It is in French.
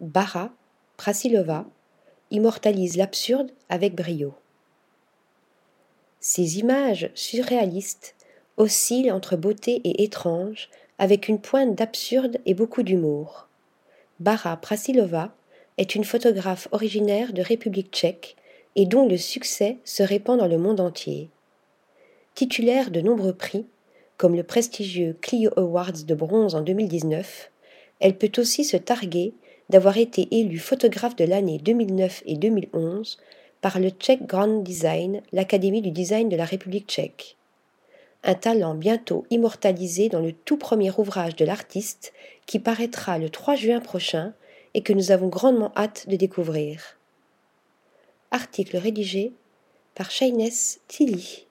Bara Prasilova immortalise l'absurde avec brio. Ces images surréalistes oscillent entre beauté et étrange avec une pointe d'absurde et beaucoup d'humour. Bara Prasilova est une photographe originaire de République tchèque et dont le succès se répand dans le monde entier. Titulaire de nombreux prix, comme le prestigieux Clio Awards de bronze en 2019, elle peut aussi se targuer d'avoir été élue photographe de l'année 2009 et 2011 par le Czech Grand Design, l'Académie du design de la République tchèque. Un talent bientôt immortalisé dans le tout premier ouvrage de l'artiste qui paraîtra le 3 juin prochain et que nous avons grandement hâte de découvrir. Article rédigé par Shaines Tilly.